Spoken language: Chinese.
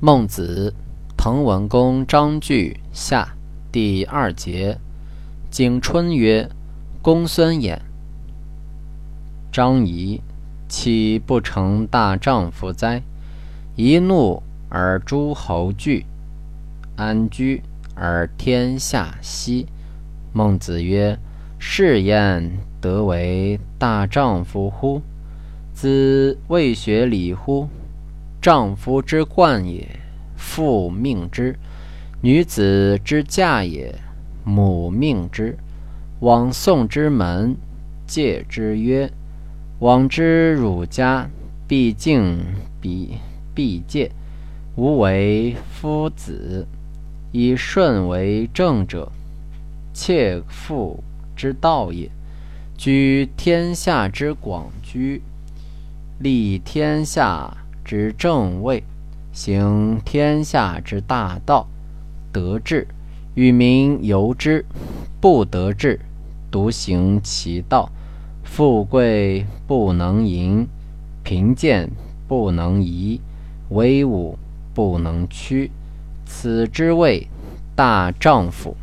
孟子，滕文公章句下第二节。景春曰：“公孙衍。”张仪，岂不成大丈夫哉？一怒而诸侯惧，安居而天下息。孟子曰：“是焉得为大丈夫乎？子未学礼乎？”丈夫之冠也，父命之；女子之嫁也，母命之。往宋之门，戒之曰：“往之汝家，必敬彼，必戒。吾为夫子，以顺为正者，妾妇之道也。居天下之广居，立天下。”之正位，行天下之大道，得志，与民由之；不得志，独行其道。富贵不能淫，贫贱不能移，威武不能屈。此之谓大丈夫。